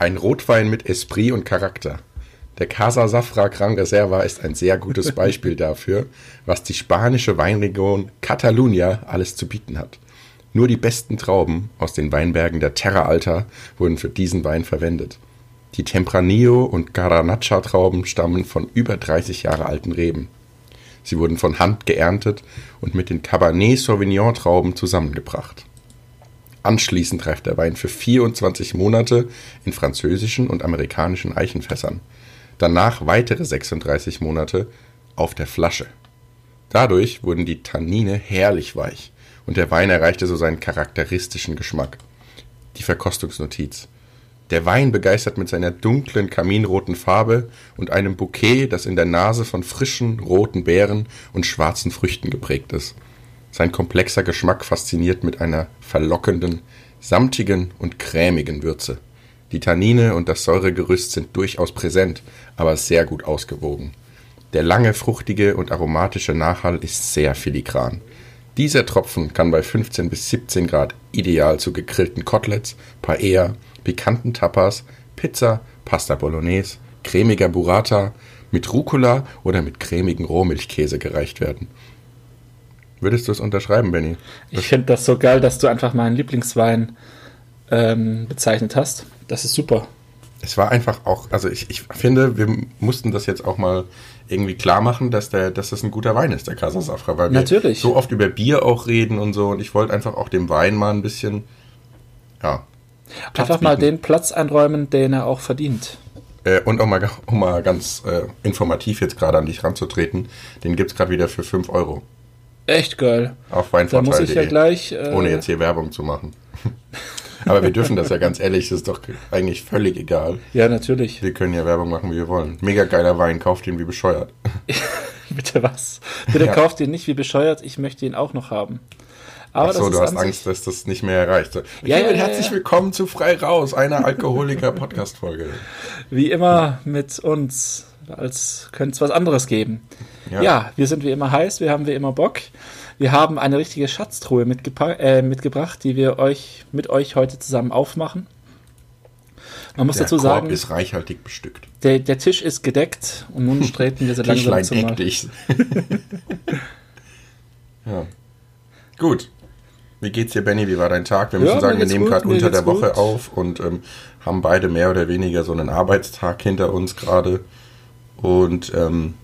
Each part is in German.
Ein Rotwein mit Esprit und Charakter. Der Casa Safra Gran Reserva ist ein sehr gutes Beispiel dafür, was die spanische Weinregion Catalunya alles zu bieten hat. Nur die besten Trauben aus den Weinbergen der Terra Alta wurden für diesen Wein verwendet. Die Tempranillo und Garnacha Trauben stammen von über 30 Jahre alten Reben. Sie wurden von Hand geerntet und mit den Cabernet Sauvignon Trauben zusammengebracht. Anschließend reift der Wein für 24 Monate in französischen und amerikanischen Eichenfässern danach weitere 36 Monate auf der Flasche. Dadurch wurden die Tannine herrlich weich und der Wein erreichte so seinen charakteristischen Geschmack. Die Verkostungsnotiz. Der Wein begeistert mit seiner dunklen kaminroten Farbe und einem Bouquet, das in der Nase von frischen roten Beeren und schwarzen Früchten geprägt ist. Sein komplexer Geschmack fasziniert mit einer verlockenden, samtigen und cremigen Würze. Die Tannine und das Säuregerüst sind durchaus präsent, aber sehr gut ausgewogen. Der lange, fruchtige und aromatische Nachhall ist sehr filigran. Dieser Tropfen kann bei 15 bis 17 Grad ideal zu gegrillten Koteletts, Paella, pikanten Tapas, Pizza, Pasta Bolognese, cremiger Burrata, mit Rucola oder mit cremigen Rohmilchkäse gereicht werden. Würdest du es unterschreiben, Benny? Ich finde das so geil, dass du einfach meinen Lieblingswein ähm, bezeichnet hast. Das ist super. Es war einfach auch, also ich, ich finde, wir mussten das jetzt auch mal irgendwie klar machen, dass, der, dass das ein guter Wein ist, der Casa Safra, weil Natürlich. wir so oft über Bier auch reden und so und ich wollte einfach auch dem Wein mal ein bisschen, ja. Platz einfach bieten. mal den Platz einräumen, den er auch verdient. Äh, und auch mal, um mal ganz äh, informativ jetzt gerade an dich ranzutreten, den gibt es gerade wieder für 5 Euro. Echt geil. Auf Weinvorteil.de. Da muss ich ja gleich. Äh, ohne jetzt hier Werbung zu machen. Aber wir dürfen das ja ganz ehrlich, das ist doch eigentlich völlig egal. Ja, natürlich. Wir können ja Werbung machen, wie wir wollen. Mega geiler Wein, kauft ihn wie bescheuert. Bitte was? Bitte ja. kauft ihn nicht wie bescheuert, ich möchte ihn auch noch haben. Aber Ach so, du hast Angst, dass das nicht mehr erreicht. Okay, ja, ja, herzlich ja, willkommen zu Frei Raus, einer Alkoholiker-Podcast-Folge. Wie immer mit uns, als könnte es was anderes geben. Ja. ja, wir sind wie immer heiß, wir haben wie immer Bock. Wir haben eine richtige Schatztruhe äh, mitgebracht, die wir euch mit euch heute zusammen aufmachen. Man muss der dazu sagen, Korb ist reichhaltig bestückt. Der, der Tisch ist gedeckt und nun treten wir so langsam zum deck dich. ja. Gut. Wie geht's dir, Benny? Wie war dein Tag? Wir müssen ja, sagen, wir nehmen gerade unter der Woche gut. auf und ähm, haben beide mehr oder weniger so einen Arbeitstag hinter uns gerade. Und ähm,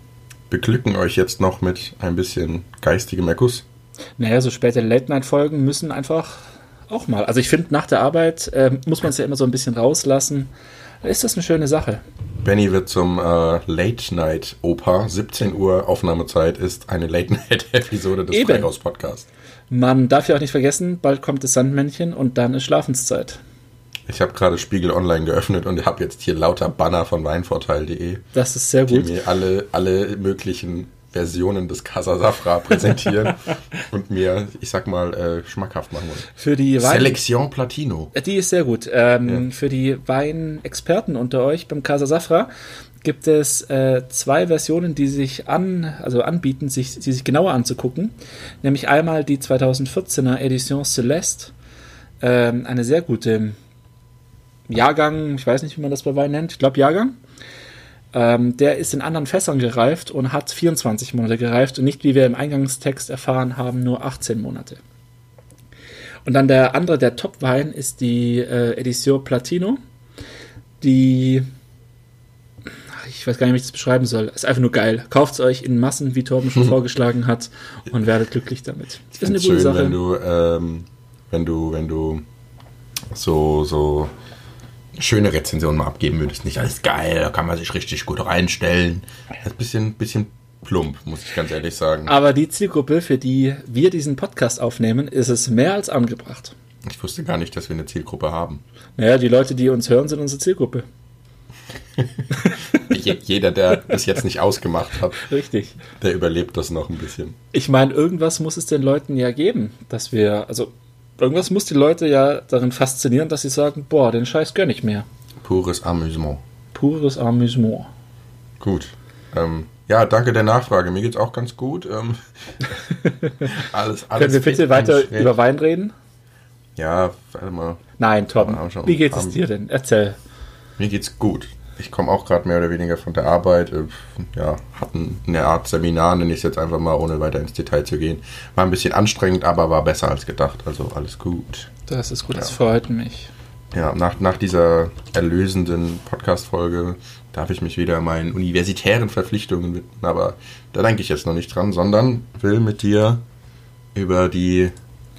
beglücken euch jetzt noch mit ein bisschen geistigem Erguss. Naja, so späte Late-Night-Folgen müssen einfach auch mal. Also ich finde, nach der Arbeit äh, muss man es ja immer so ein bisschen rauslassen. Ist das eine schöne Sache. Benny wird zum äh, Late-Night-Opa. 17 Uhr Aufnahmezeit ist eine Late-Night-Episode des Freihaus-Podcasts. Man darf ja auch nicht vergessen, bald kommt das Sandmännchen und dann ist Schlafenszeit. Ich habe gerade Spiegel Online geöffnet und habe jetzt hier lauter Banner von weinvorteil.de. Das ist sehr gut. Die mir alle, alle möglichen Versionen des Casa Safra präsentieren und mir, ich sag mal, äh, schmackhaft machen wollen. Für die Wein Selection Platino. Äh, die ist sehr gut. Ähm, ja. Für die Weinexperten unter euch beim Casa Safra gibt es äh, zwei Versionen, die sich an, also anbieten, sich, die sich genauer anzugucken. Nämlich einmal die 2014er Edition Celeste. Ähm, eine sehr gute Jahrgang, ich weiß nicht, wie man das bei Wein nennt, ich glaube Jahrgang. Ähm, der ist in anderen Fässern gereift und hat 24 Monate gereift und nicht, wie wir im Eingangstext erfahren haben, nur 18 Monate. Und dann der andere, der Top-Wein, ist die äh, Edition Platino. Die, ich weiß gar nicht, wie ich das beschreiben soll. Ist einfach nur geil. Kauft es euch in Massen, wie Torben schon vorgeschlagen hat, und werdet glücklich damit. Das ist eine gute schön, Sache. Wenn du, ähm, wenn du, wenn du so, so schöne Rezension mal abgeben würdest. Nicht alles geil, da kann man sich richtig gut reinstellen. Das ist ein bisschen, bisschen plump, muss ich ganz ehrlich sagen. Aber die Zielgruppe, für die wir diesen Podcast aufnehmen, ist es mehr als angebracht. Ich wusste gar nicht, dass wir eine Zielgruppe haben. Naja, die Leute, die uns hören, sind unsere Zielgruppe. Jeder, der bis jetzt nicht ausgemacht hat, Richtig. der überlebt das noch ein bisschen. Ich meine, irgendwas muss es den Leuten ja geben, dass wir, also irgendwas muss die Leute ja darin faszinieren, dass sie sagen, boah, den Scheiß gönn ich mir. Pures Amüsement. Pures Amüsement. Gut. Ähm, ja, danke der Nachfrage. Mir geht's auch ganz gut. Ähm, alles, alles Können wir bitte weiter schräg. über Wein reden? Ja, warte mal. Nein, Tom. Wie geht es dir denn? Erzähl. Mir geht's gut. Ich komme auch gerade mehr oder weniger von der Arbeit. Äh, ja, hatten eine Art Seminar, nenne ich es jetzt einfach mal, ohne weiter ins Detail zu gehen. War ein bisschen anstrengend, aber war besser als gedacht. Also alles gut. Das ist gut, ja. das freut mich. Ja, nach, nach dieser erlösenden Podcast-Folge darf ich mich wieder meinen universitären Verpflichtungen widmen. Aber da denke ich jetzt noch nicht dran, sondern will mit dir über die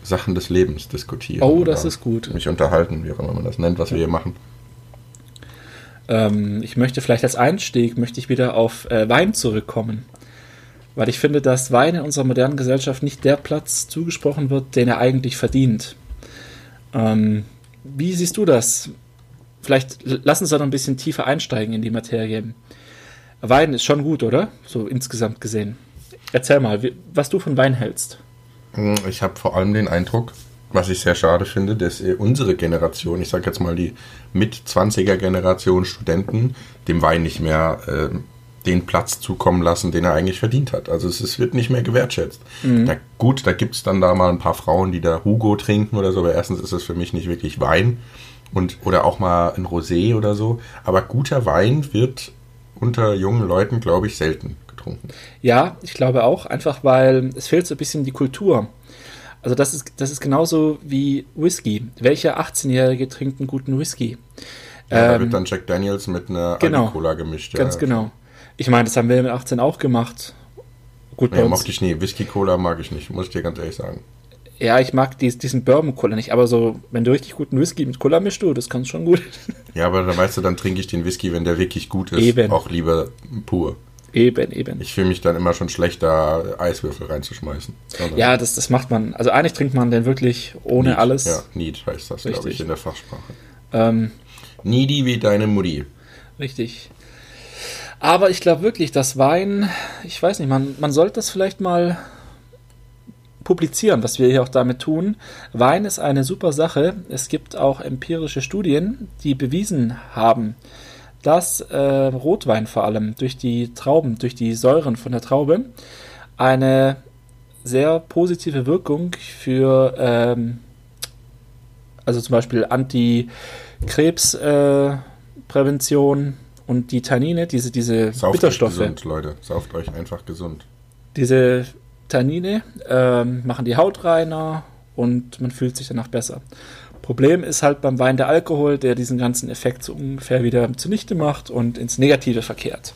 Sachen des Lebens diskutieren. Oh, das ist gut. Mich unterhalten, wie auch immer man das nennt, was wir hier machen. Ähm, ich möchte vielleicht als Einstieg, möchte ich wieder auf äh, Wein zurückkommen. Weil ich finde, dass Wein in unserer modernen Gesellschaft nicht der Platz zugesprochen wird, den er eigentlich verdient. Ähm, wie siehst du das? Vielleicht lass uns da noch ein bisschen tiefer einsteigen in die Materie. Wein ist schon gut, oder? So insgesamt gesehen. Erzähl mal, was du von Wein hältst. Ich habe vor allem den Eindruck, was ich sehr schade finde, dass unsere Generation, ich sage jetzt mal die Mit-20er-Generation Studenten, dem Wein nicht mehr äh, den Platz zukommen lassen, den er eigentlich verdient hat. Also es, es wird nicht mehr gewertschätzt. Mhm. Da, gut, da gibt es dann da mal ein paar Frauen, die da Hugo trinken oder so, aber erstens ist es für mich nicht wirklich Wein und oder auch mal ein Rosé oder so. Aber guter Wein wird unter jungen Leuten, glaube ich, selten getrunken. Ja, ich glaube auch, einfach weil es fehlt so ein bisschen die Kultur. Also das ist, das ist genauso wie Whisky. Welcher 18-Jährige trinkt einen guten Whisky? Ja, ähm, da wird dann Jack Daniels mit einer genau, Cola gemischt. Ja. Ganz genau. Ich meine, das haben wir mit 18 auch gemacht. Gut, nee, mochte ich nie. Whisky-Cola mag ich nicht, muss ich dir ganz ehrlich sagen. Ja, ich mag dies, diesen Bourbon-Cola nicht, aber so, wenn du richtig guten Whisky mit Cola mischst, du, das kannst schon gut. Ja, aber dann weißt du, dann trinke ich den Whisky, wenn der wirklich gut ist, eben. auch lieber pur. Eben, eben. Ich fühle mich dann immer schon schlecht, da Eiswürfel reinzuschmeißen. Oder? Ja, das, das macht man. Also eigentlich trinkt man den wirklich ohne Need. alles. Ja, Need heißt das, glaube ich, in der Fachsprache. Ähm, Needy wie deine Mutti. Richtig. Aber ich glaube wirklich, dass Wein, ich weiß nicht, man, man sollte das vielleicht mal publizieren, was wir hier auch damit tun. Wein ist eine super Sache. Es gibt auch empirische Studien, die bewiesen haben, dass äh, Rotwein vor allem durch die Trauben, durch die Säuren von der Traube eine sehr positive Wirkung für, ähm, also zum Beispiel Antikrebsprävention, äh, und die Tannine, diese, diese Sauft Bitterstoffe. Euch gesund, Leute. Sauft euch einfach gesund. Diese Tannine ähm, machen die Haut reiner und man fühlt sich danach besser. Problem ist halt beim Wein der Alkohol, der diesen ganzen Effekt so ungefähr wieder zunichte macht und ins Negative verkehrt.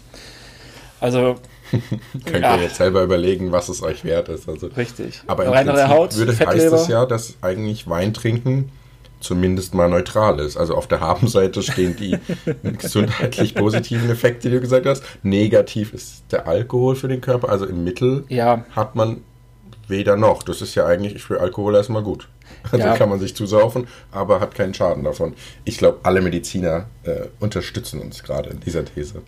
Also Könnt ja. ihr jetzt selber überlegen, was es euch wert ist. Also, Richtig. Aber im Reinere Prinzip Haut, würde, heißt es ja, dass eigentlich Wein trinken zumindest mal neutral ist. Also auf der Habenseite stehen die gesundheitlich positiven Effekte, die du gesagt hast. Negativ ist der Alkohol für den Körper. Also im Mittel ja. hat man weder noch. Das ist ja eigentlich für Alkohol erstmal gut. Also ja. kann man sich zusaufen, aber hat keinen Schaden davon. Ich glaube, alle Mediziner äh, unterstützen uns gerade in dieser These.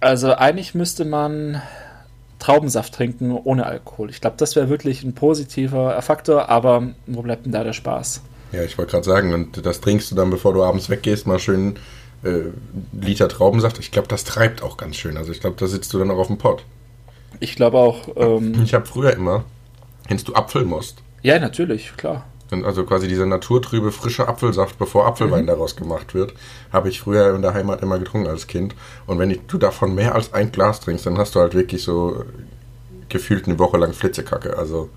Also eigentlich müsste man Traubensaft trinken ohne Alkohol. Ich glaube, das wäre wirklich ein positiver Faktor, aber wo bleibt denn da der Spaß? Ja, ich wollte gerade sagen, und das trinkst du dann, bevor du abends weggehst, mal schön äh, Liter Traubensaft. Ich glaube, das treibt auch ganz schön. Also ich glaube, da sitzt du dann auch auf dem Pott. Ich glaube auch. Ähm, ich habe früher immer, kennst du Apfelmost? Ja, natürlich, klar. Also quasi dieser naturtrübe, frische Apfelsaft, bevor Apfelwein mhm. daraus gemacht wird, habe ich früher in der Heimat immer getrunken als Kind. Und wenn du davon mehr als ein Glas trinkst, dann hast du halt wirklich so gefühlt eine Woche lang Flitzekacke. Also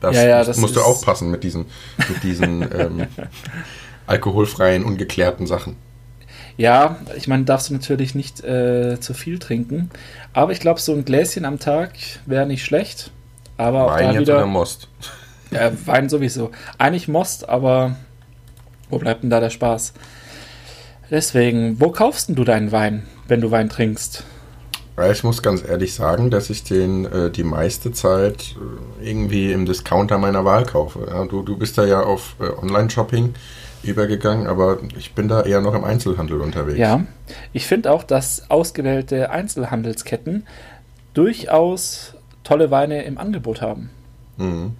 das, ja, ja, das musst du aufpassen mit diesen, mit diesen ähm, alkoholfreien, ungeklärten Sachen. Ja, ich meine, darfst du natürlich nicht äh, zu viel trinken. Aber ich glaube, so ein Gläschen am Tag wäre nicht schlecht. Aber Wein auch da wieder, oder Most? Ja, Wein sowieso. Eigentlich Most, aber wo bleibt denn da der Spaß? Deswegen, wo kaufst denn du deinen Wein, wenn du Wein trinkst? Ich muss ganz ehrlich sagen, dass ich den äh, die meiste Zeit äh, irgendwie im Discounter meiner Wahl kaufe. Ja, du, du bist da ja auf äh, Online-Shopping übergegangen, aber ich bin da eher noch im Einzelhandel unterwegs. Ja, ich finde auch, dass ausgewählte Einzelhandelsketten durchaus tolle Weine im Angebot haben. Mhm.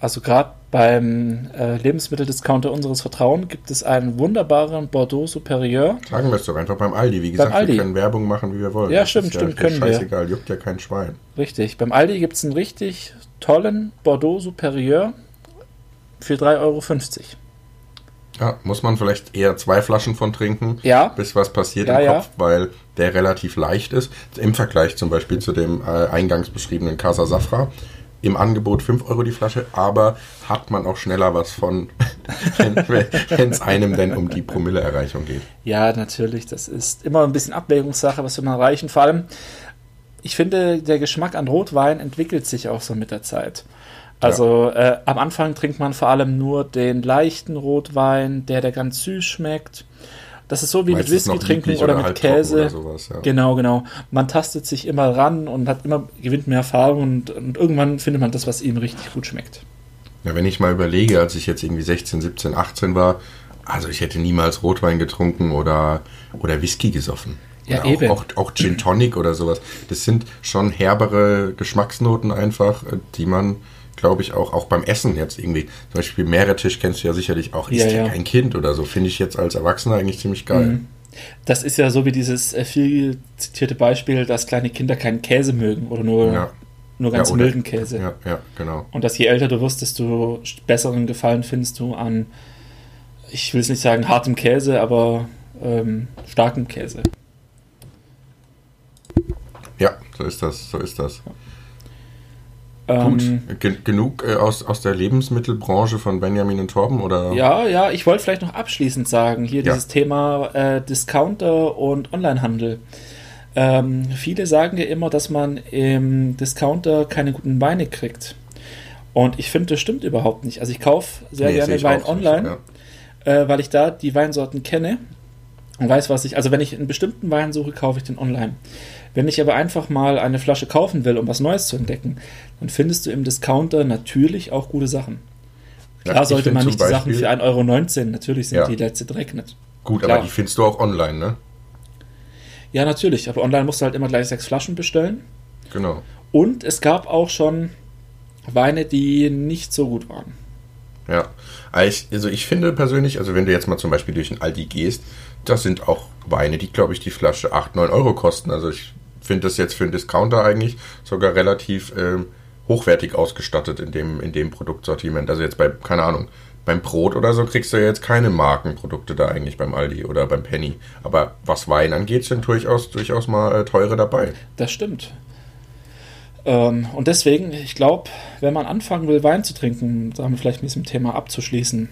Also gerade beim äh, Lebensmitteldiscounter unseres Vertrauens gibt es einen wunderbaren Bordeaux Superieur. Sagen wir es doch einfach beim Aldi. Wie gesagt, Aldi. wir können Werbung machen, wie wir wollen. Ja, das stimmt, stimmt, ja können scheißegal, wir. juckt ja kein Schwein. Richtig. Beim Aldi gibt es einen richtig tollen Bordeaux Superieur für 3,50 Euro. Ja, muss man vielleicht eher zwei Flaschen von trinken, ja. bis was passiert ja, im Kopf, ja. weil der relativ leicht ist. Im Vergleich zum Beispiel zu dem äh, eingangs beschriebenen Casa Safra. Im Angebot 5 Euro die Flasche, aber hat man auch schneller was von, wenn es einem denn um die Promilleerreichung geht. Ja, natürlich. Das ist immer ein bisschen Abwägungssache, was wir mal erreichen. Vor allem, ich finde, der Geschmack an Rotwein entwickelt sich auch so mit der Zeit. Also ja. äh, am Anfang trinkt man vor allem nur den leichten Rotwein, der, der ganz süß schmeckt. Das ist so wie Meistens mit Whisky trinken oder, oder mit Käse. Oder sowas, ja. Genau, genau. Man tastet sich immer ran und hat immer, gewinnt mehr Erfahrung und, und irgendwann findet man das, was ihm richtig gut schmeckt. Ja, wenn ich mal überlege, als ich jetzt irgendwie 16, 17, 18 war, also ich hätte niemals Rotwein getrunken oder, oder Whisky gesoffen. Ja, auch, eben. Auch, auch Gin Tonic oder sowas. Das sind schon herbere Geschmacksnoten einfach, die man glaube ich, auch, auch beim Essen jetzt irgendwie. Zum Beispiel Meerrettich kennst du ja sicherlich auch, ist ja, ja. kein Kind oder so. Finde ich jetzt als Erwachsener eigentlich ziemlich geil. Mhm. Das ist ja so wie dieses äh, viel zitierte Beispiel, dass kleine Kinder keinen Käse mögen oder nur, ja. nur ganz ja, oder, milden Käse. Ja, ja, genau. Und dass je älter du wirst, desto besseren Gefallen findest du an, ich will es nicht sagen hartem Käse, aber ähm, starkem Käse. Ja, so ist das, so ist das. Gut, ähm, genug äh, aus, aus der Lebensmittelbranche von Benjamin und Torben, oder? Ja, ja, ich wollte vielleicht noch abschließend sagen, hier ja. dieses Thema äh, Discounter und Onlinehandel. Ähm, viele sagen ja immer, dass man im Discounter keine guten Weine kriegt. Und ich finde, das stimmt überhaupt nicht. Also ich kaufe sehr nee, gerne Wein online, nicht, ja. äh, weil ich da die Weinsorten kenne und weiß, was ich. Also wenn ich einen bestimmten Wein suche, kaufe ich den online. Wenn ich aber einfach mal eine Flasche kaufen will, um was Neues zu entdecken, dann findest du im Discounter natürlich auch gute Sachen. Klar ja, sollte man nicht die Sachen für 1,19 Euro, natürlich sind ja. die letzte Dreck nicht. Gut, Klar. aber die findest du auch online, ne? Ja, natürlich, aber online musst du halt immer gleich sechs Flaschen bestellen. Genau. Und es gab auch schon Weine, die nicht so gut waren. Ja, also ich finde persönlich, also wenn du jetzt mal zum Beispiel durch ein Aldi gehst, das sind auch Weine, die, glaube ich, die Flasche 8, 9 Euro kosten. Also ich finde das jetzt für einen Discounter eigentlich sogar relativ ähm, hochwertig ausgestattet in dem, in dem Produktsortiment. Also jetzt bei, keine Ahnung, beim Brot oder so kriegst du jetzt keine Markenprodukte da eigentlich beim Aldi oder beim Penny. Aber was Wein angeht, sind durchaus, durchaus mal äh, teure dabei. Das stimmt. Ähm, und deswegen, ich glaube, wenn man anfangen will, Wein zu trinken, da haben wir vielleicht mit diesem Thema abzuschließen,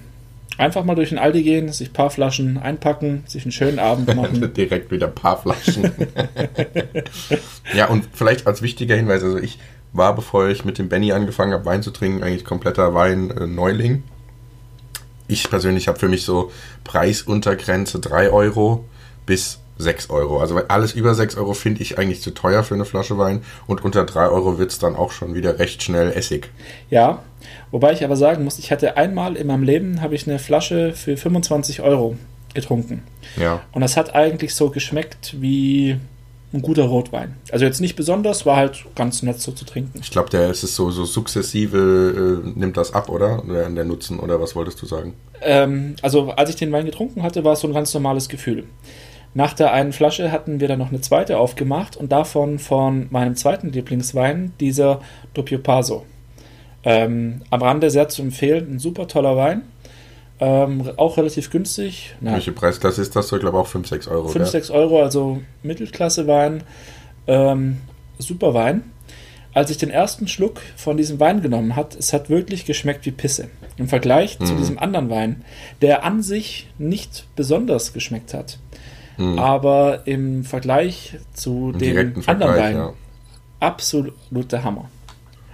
Einfach mal durch den Aldi gehen, sich ein paar Flaschen einpacken, sich einen schönen Abend machen. Direkt wieder ein paar Flaschen. ja, und vielleicht als wichtiger Hinweis, also ich war, bevor ich mit dem Benny angefangen habe, Wein zu trinken, eigentlich kompletter Wein-Neuling. ich persönlich habe für mich so Preisuntergrenze 3 Euro bis 6 Euro. Also alles über 6 Euro finde ich eigentlich zu teuer für eine Flasche Wein und unter 3 Euro wird es dann auch schon wieder recht schnell Essig. Ja, Wobei ich aber sagen muss, ich hatte einmal in meinem Leben habe ich eine Flasche für 25 Euro getrunken. Ja. Und das hat eigentlich so geschmeckt wie ein guter Rotwein. Also jetzt nicht besonders, war halt ganz nett so zu trinken. Ich glaube, der ist es so, so sukzessive, äh, nimmt das ab, oder? Der, der Nutzen, oder was wolltest du sagen? Ähm, also als ich den Wein getrunken hatte, war es so ein ganz normales Gefühl. Nach der einen Flasche hatten wir dann noch eine zweite aufgemacht und davon von meinem zweiten Lieblingswein, dieser Doppio Paso. Ähm, am Rande sehr zu empfehlen, ein super toller Wein. Ähm, auch relativ günstig. Na, Welche Preisklasse ist das? Ich glaube auch 5, 6 Euro. 5, 6 Euro, also Mittelklasse Wein. Ähm, super Wein. Als ich den ersten Schluck von diesem Wein genommen hat, es hat wirklich geschmeckt wie Pisse. Im Vergleich mhm. zu diesem anderen Wein, der an sich nicht besonders geschmeckt hat. Mhm. Aber im Vergleich zu Im dem anderen Wein ja. absoluter Hammer.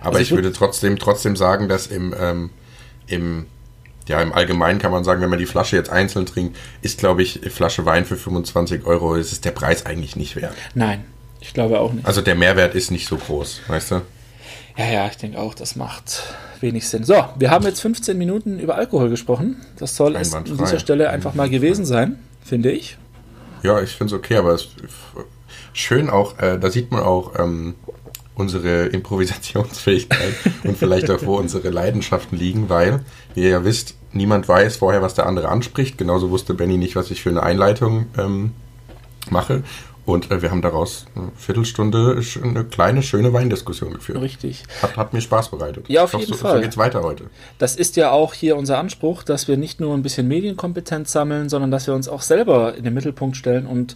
Aber also ich würde trotzdem, trotzdem sagen, dass im, ähm, im, ja, im Allgemeinen kann man sagen, wenn man die Flasche jetzt einzeln trinkt, ist, glaube ich, Flasche Wein für 25 Euro, ist es der Preis eigentlich nicht wert. Nein, ich glaube auch nicht. Also der Mehrwert ist nicht so groß, weißt du? Ja, ja, ich denke auch, das macht wenig Sinn. So, wir haben jetzt 15 Minuten über Alkohol gesprochen. Das soll es an dieser Stelle einfach mal gewesen sein, finde ich. Ja, ich finde es okay, aber es ist schön auch, äh, da sieht man auch, ähm, unsere Improvisationsfähigkeit und vielleicht auch, wo unsere Leidenschaften liegen, weil, wie ihr ja wisst, niemand weiß vorher, was der andere anspricht. Genauso wusste Benny nicht, was ich für eine Einleitung ähm, mache. Und äh, wir haben daraus eine Viertelstunde eine kleine, schöne Weindiskussion geführt. Richtig. Hat, hat mir Spaß bereitet. Ja, auf jeden so, Fall. So geht's weiter heute. Das ist ja auch hier unser Anspruch, dass wir nicht nur ein bisschen Medienkompetenz sammeln, sondern dass wir uns auch selber in den Mittelpunkt stellen und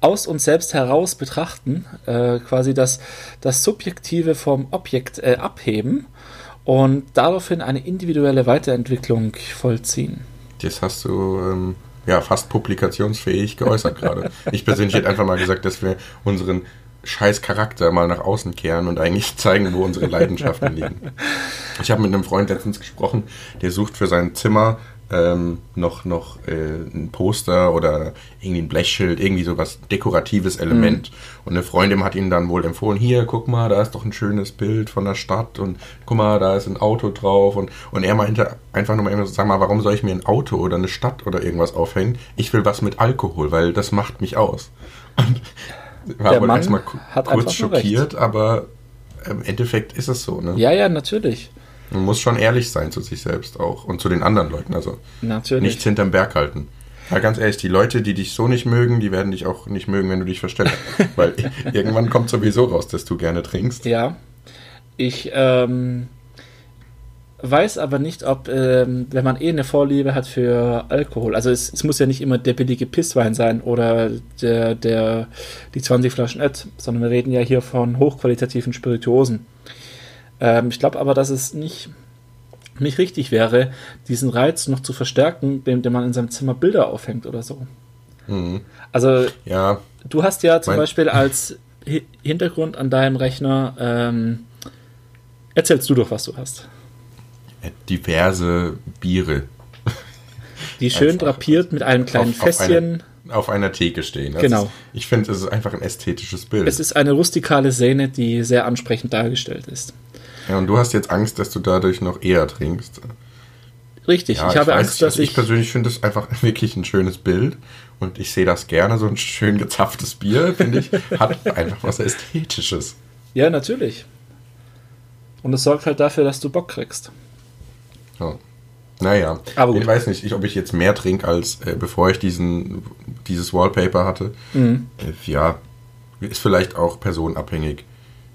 aus uns selbst heraus betrachten, äh, quasi das, das Subjektive vom Objekt äh, abheben und daraufhin eine individuelle Weiterentwicklung vollziehen. Das hast du ähm, ja fast publikationsfähig geäußert gerade. Ich persönlich hätte einfach mal gesagt, dass wir unseren scheiß Charakter mal nach außen kehren und eigentlich zeigen, wo unsere Leidenschaften liegen. Ich habe mit einem Freund letztens gesprochen, der sucht für sein Zimmer ähm, noch, noch äh, ein Poster oder irgendwie ein Blechschild, irgendwie sowas dekoratives Element. Mhm. Und eine Freundin hat ihm dann wohl empfohlen, hier, guck mal, da ist doch ein schönes Bild von der Stadt und guck mal, da ist ein Auto drauf. Und, und er meinte einfach nur mal, sag mal, warum soll ich mir ein Auto oder eine Stadt oder irgendwas aufhängen? Ich will was mit Alkohol, weil das macht mich aus. Und war Der wohl Mann erstmal hat kurz schockiert, aber im Endeffekt ist es so, ne? Ja, ja, natürlich. Man muss schon ehrlich sein zu sich selbst auch und zu den anderen Leuten. Also Natürlich. nichts hinterm Berg halten. Ja, ganz ehrlich, die Leute, die dich so nicht mögen, die werden dich auch nicht mögen, wenn du dich verstellst. Weil irgendwann kommt sowieso raus, dass du gerne trinkst. Ja. Ich ähm, weiß aber nicht, ob, ähm, wenn man eh eine Vorliebe hat für Alkohol, also es, es muss ja nicht immer der billige Pisswein sein oder der, der, die 20 Flaschen Ed, sondern wir reden ja hier von hochqualitativen Spirituosen. Ähm, ich glaube aber, dass es nicht, nicht richtig wäre, diesen Reiz noch zu verstärken, indem man in seinem Zimmer Bilder aufhängt oder so. Mhm. Also, Ja, du hast ja zum Beispiel als Hi- Hintergrund an deinem Rechner, ähm, erzählst du doch, was du hast. diverse Biere Die schön Einfach. drapiert mit einem kleinen Auf- auf Fässchen. auf einer Theke stehen. Das Genau. Ist, ich finde, es ist einfach ein ästhetisches Bild. Es ist eine rustikale Szene, die sehr ansprechend dargestellt ist. Ja, und du hast jetzt Angst, dass du dadurch noch eher trinkst. Richtig, Ja, ich habe weiß Angst, dass also ich ich. persönlich finde es einfach wirklich ein schönes Bild und ich sehe das gerne. So ein schön gezapftes Bier, finde ich, hat einfach was Ästhetisches. Ja, natürlich. Und es sorgt halt dafür, dass du Bock kriegst. Ja. Naja, Aber gut. ich weiß nicht, ich, ob ich jetzt mehr trinke, als äh, bevor ich diesen, dieses Wallpaper hatte. Mhm. Äh, ja, ist vielleicht auch personenabhängig.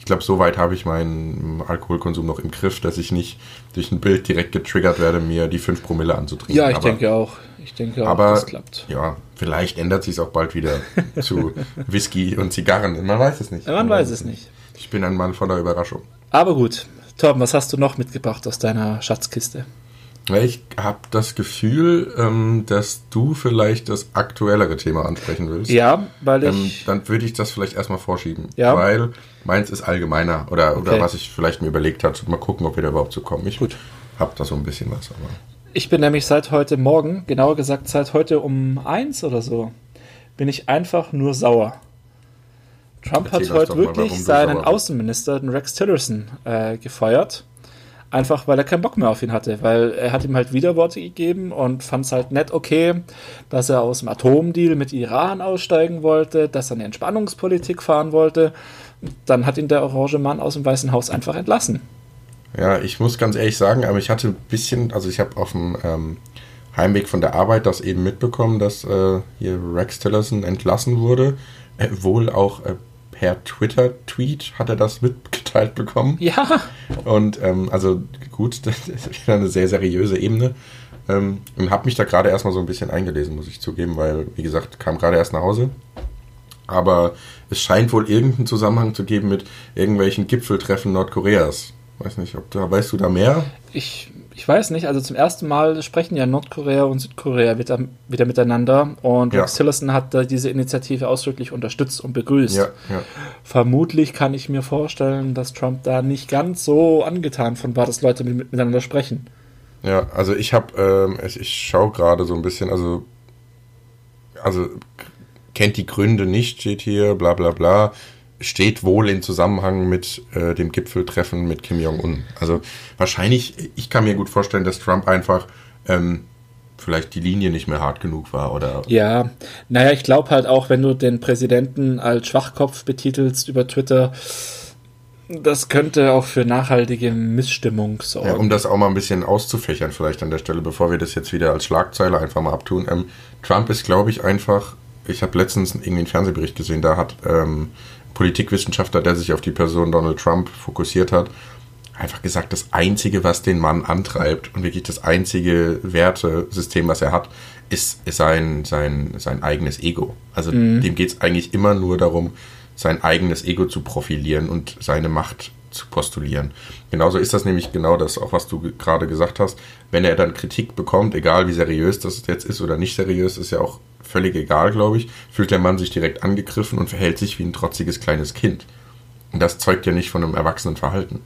Ich glaube, so weit habe ich meinen Alkoholkonsum noch im Griff, dass ich nicht durch ein Bild direkt getriggert werde, mir die 5 Promille anzutrinken. Ja, ich aber, denke auch. Ich denke auch, aber das klappt. ja, vielleicht ändert sich es auch bald wieder zu Whisky und Zigarren. Man weiß es nicht. Man weiß es nicht. Ich bin ein Mann voller Überraschung. Aber gut. Torben, was hast du noch mitgebracht aus deiner Schatzkiste? Ich habe das Gefühl, ähm, dass du vielleicht das aktuellere Thema ansprechen willst. Ja, weil Ähm, ich. dann würde ich das vielleicht erstmal vorschieben. Ja. Weil meins ist allgemeiner. Oder, oder Okay. was ich vielleicht mir überlegt habe. Mal gucken, ob wir da überhaupt zu kommen. Ich habe da so ein bisschen was. Aber Ich bin nämlich seit heute Morgen, genauer gesagt seit heute um eins oder so, bin ich einfach nur sauer. Trump Erzähl hat heute mal, wirklich seinen. Außenminister, den Rex Tillerson, äh, gefeuert. Einfach weil er keinen Bock mehr auf ihn hatte. Weil er hat ihm halt Widerworte gegeben und fand es halt nett okay, dass er aus dem Atomdeal mit Iran aussteigen wollte, dass er eine Entspannungspolitik fahren wollte. Dann hat ihn der orange Mann aus dem Weißen Haus einfach entlassen. ja, ich muss ganz ehrlich sagen, aber ich hatte ein bisschen, also ich habe auf dem ähm, Heimweg von der Arbeit das eben mitbekommen, dass äh, hier Rex Tillerson entlassen wurde. Äh, wohl auch äh, per Twitter-Tweet hat er das mitgeteilt bekommen. Ja, Und ähm, also gut, das ist wieder eine sehr seriöse Ebene. Ähm, und habe mich da gerade erstmal so ein bisschen eingelesen, muss ich zugeben, weil, wie gesagt, kam gerade erst nach Hause. Aber es scheint wohl irgendeinen Zusammenhang zu geben mit irgendwelchen Gipfeltreffen Nordkoreas. Weiß nicht, ob da, weißt du da mehr? Ich, ich weiß nicht, also zum ersten Mal sprechen ja Nordkorea und Südkorea wieder, wieder miteinander und Ja. Rex Tillerson hat da diese Initiative ausdrücklich unterstützt und begrüßt. Ja, ja. Vermutlich kann ich mir vorstellen, dass Trump da nicht ganz so angetan von war, dass Leute mit, miteinander sprechen. Ja, also ich habe, ähm, ich, ich schaue gerade so ein bisschen, also, also kennt die Gründe nicht, steht hier, bla bla bla, steht wohl in Zusammenhang mit äh, dem Gipfeltreffen mit Kim Jong-un. Also wahrscheinlich, ich kann mir gut vorstellen, dass Trump einfach ähm, vielleicht die Linie nicht mehr hart genug war oder Ja, naja, ich glaube halt auch, wenn du den Präsidenten als Schwachkopf betitelst über Twitter, das könnte auch für nachhaltige Missstimmung sorgen. Ja, um das auch mal ein bisschen auszufächern, vielleicht an der Stelle, bevor wir das jetzt wieder als Schlagzeile einfach mal abtun. Ähm, Trump ist, glaube ich, einfach ich habe letztens irgendwie einen Fernsehbericht gesehen, da hat ähm, Politikwissenschaftler, der sich auf die Person Donald Trump fokussiert hat, einfach gesagt, das Einzige, was den Mann antreibt und wirklich das einzige Wertesystem, was er hat, ist, ist sein, sein, sein eigenes Ego. Also mhm. dem geht es eigentlich immer nur darum, sein eigenes Ego zu profilieren und seine Macht zu postulieren. Genauso ist das nämlich genau das, auch was du gerade gesagt hast. Wenn er dann Kritik bekommt, egal wie seriös das jetzt ist oder nicht seriös, ist ja auch völlig egal, glaube ich, fühlt der Mann sich direkt angegriffen und verhält sich wie ein trotziges kleines Kind. Und das zeugt ja nicht von einem erwachsenen Verhalten.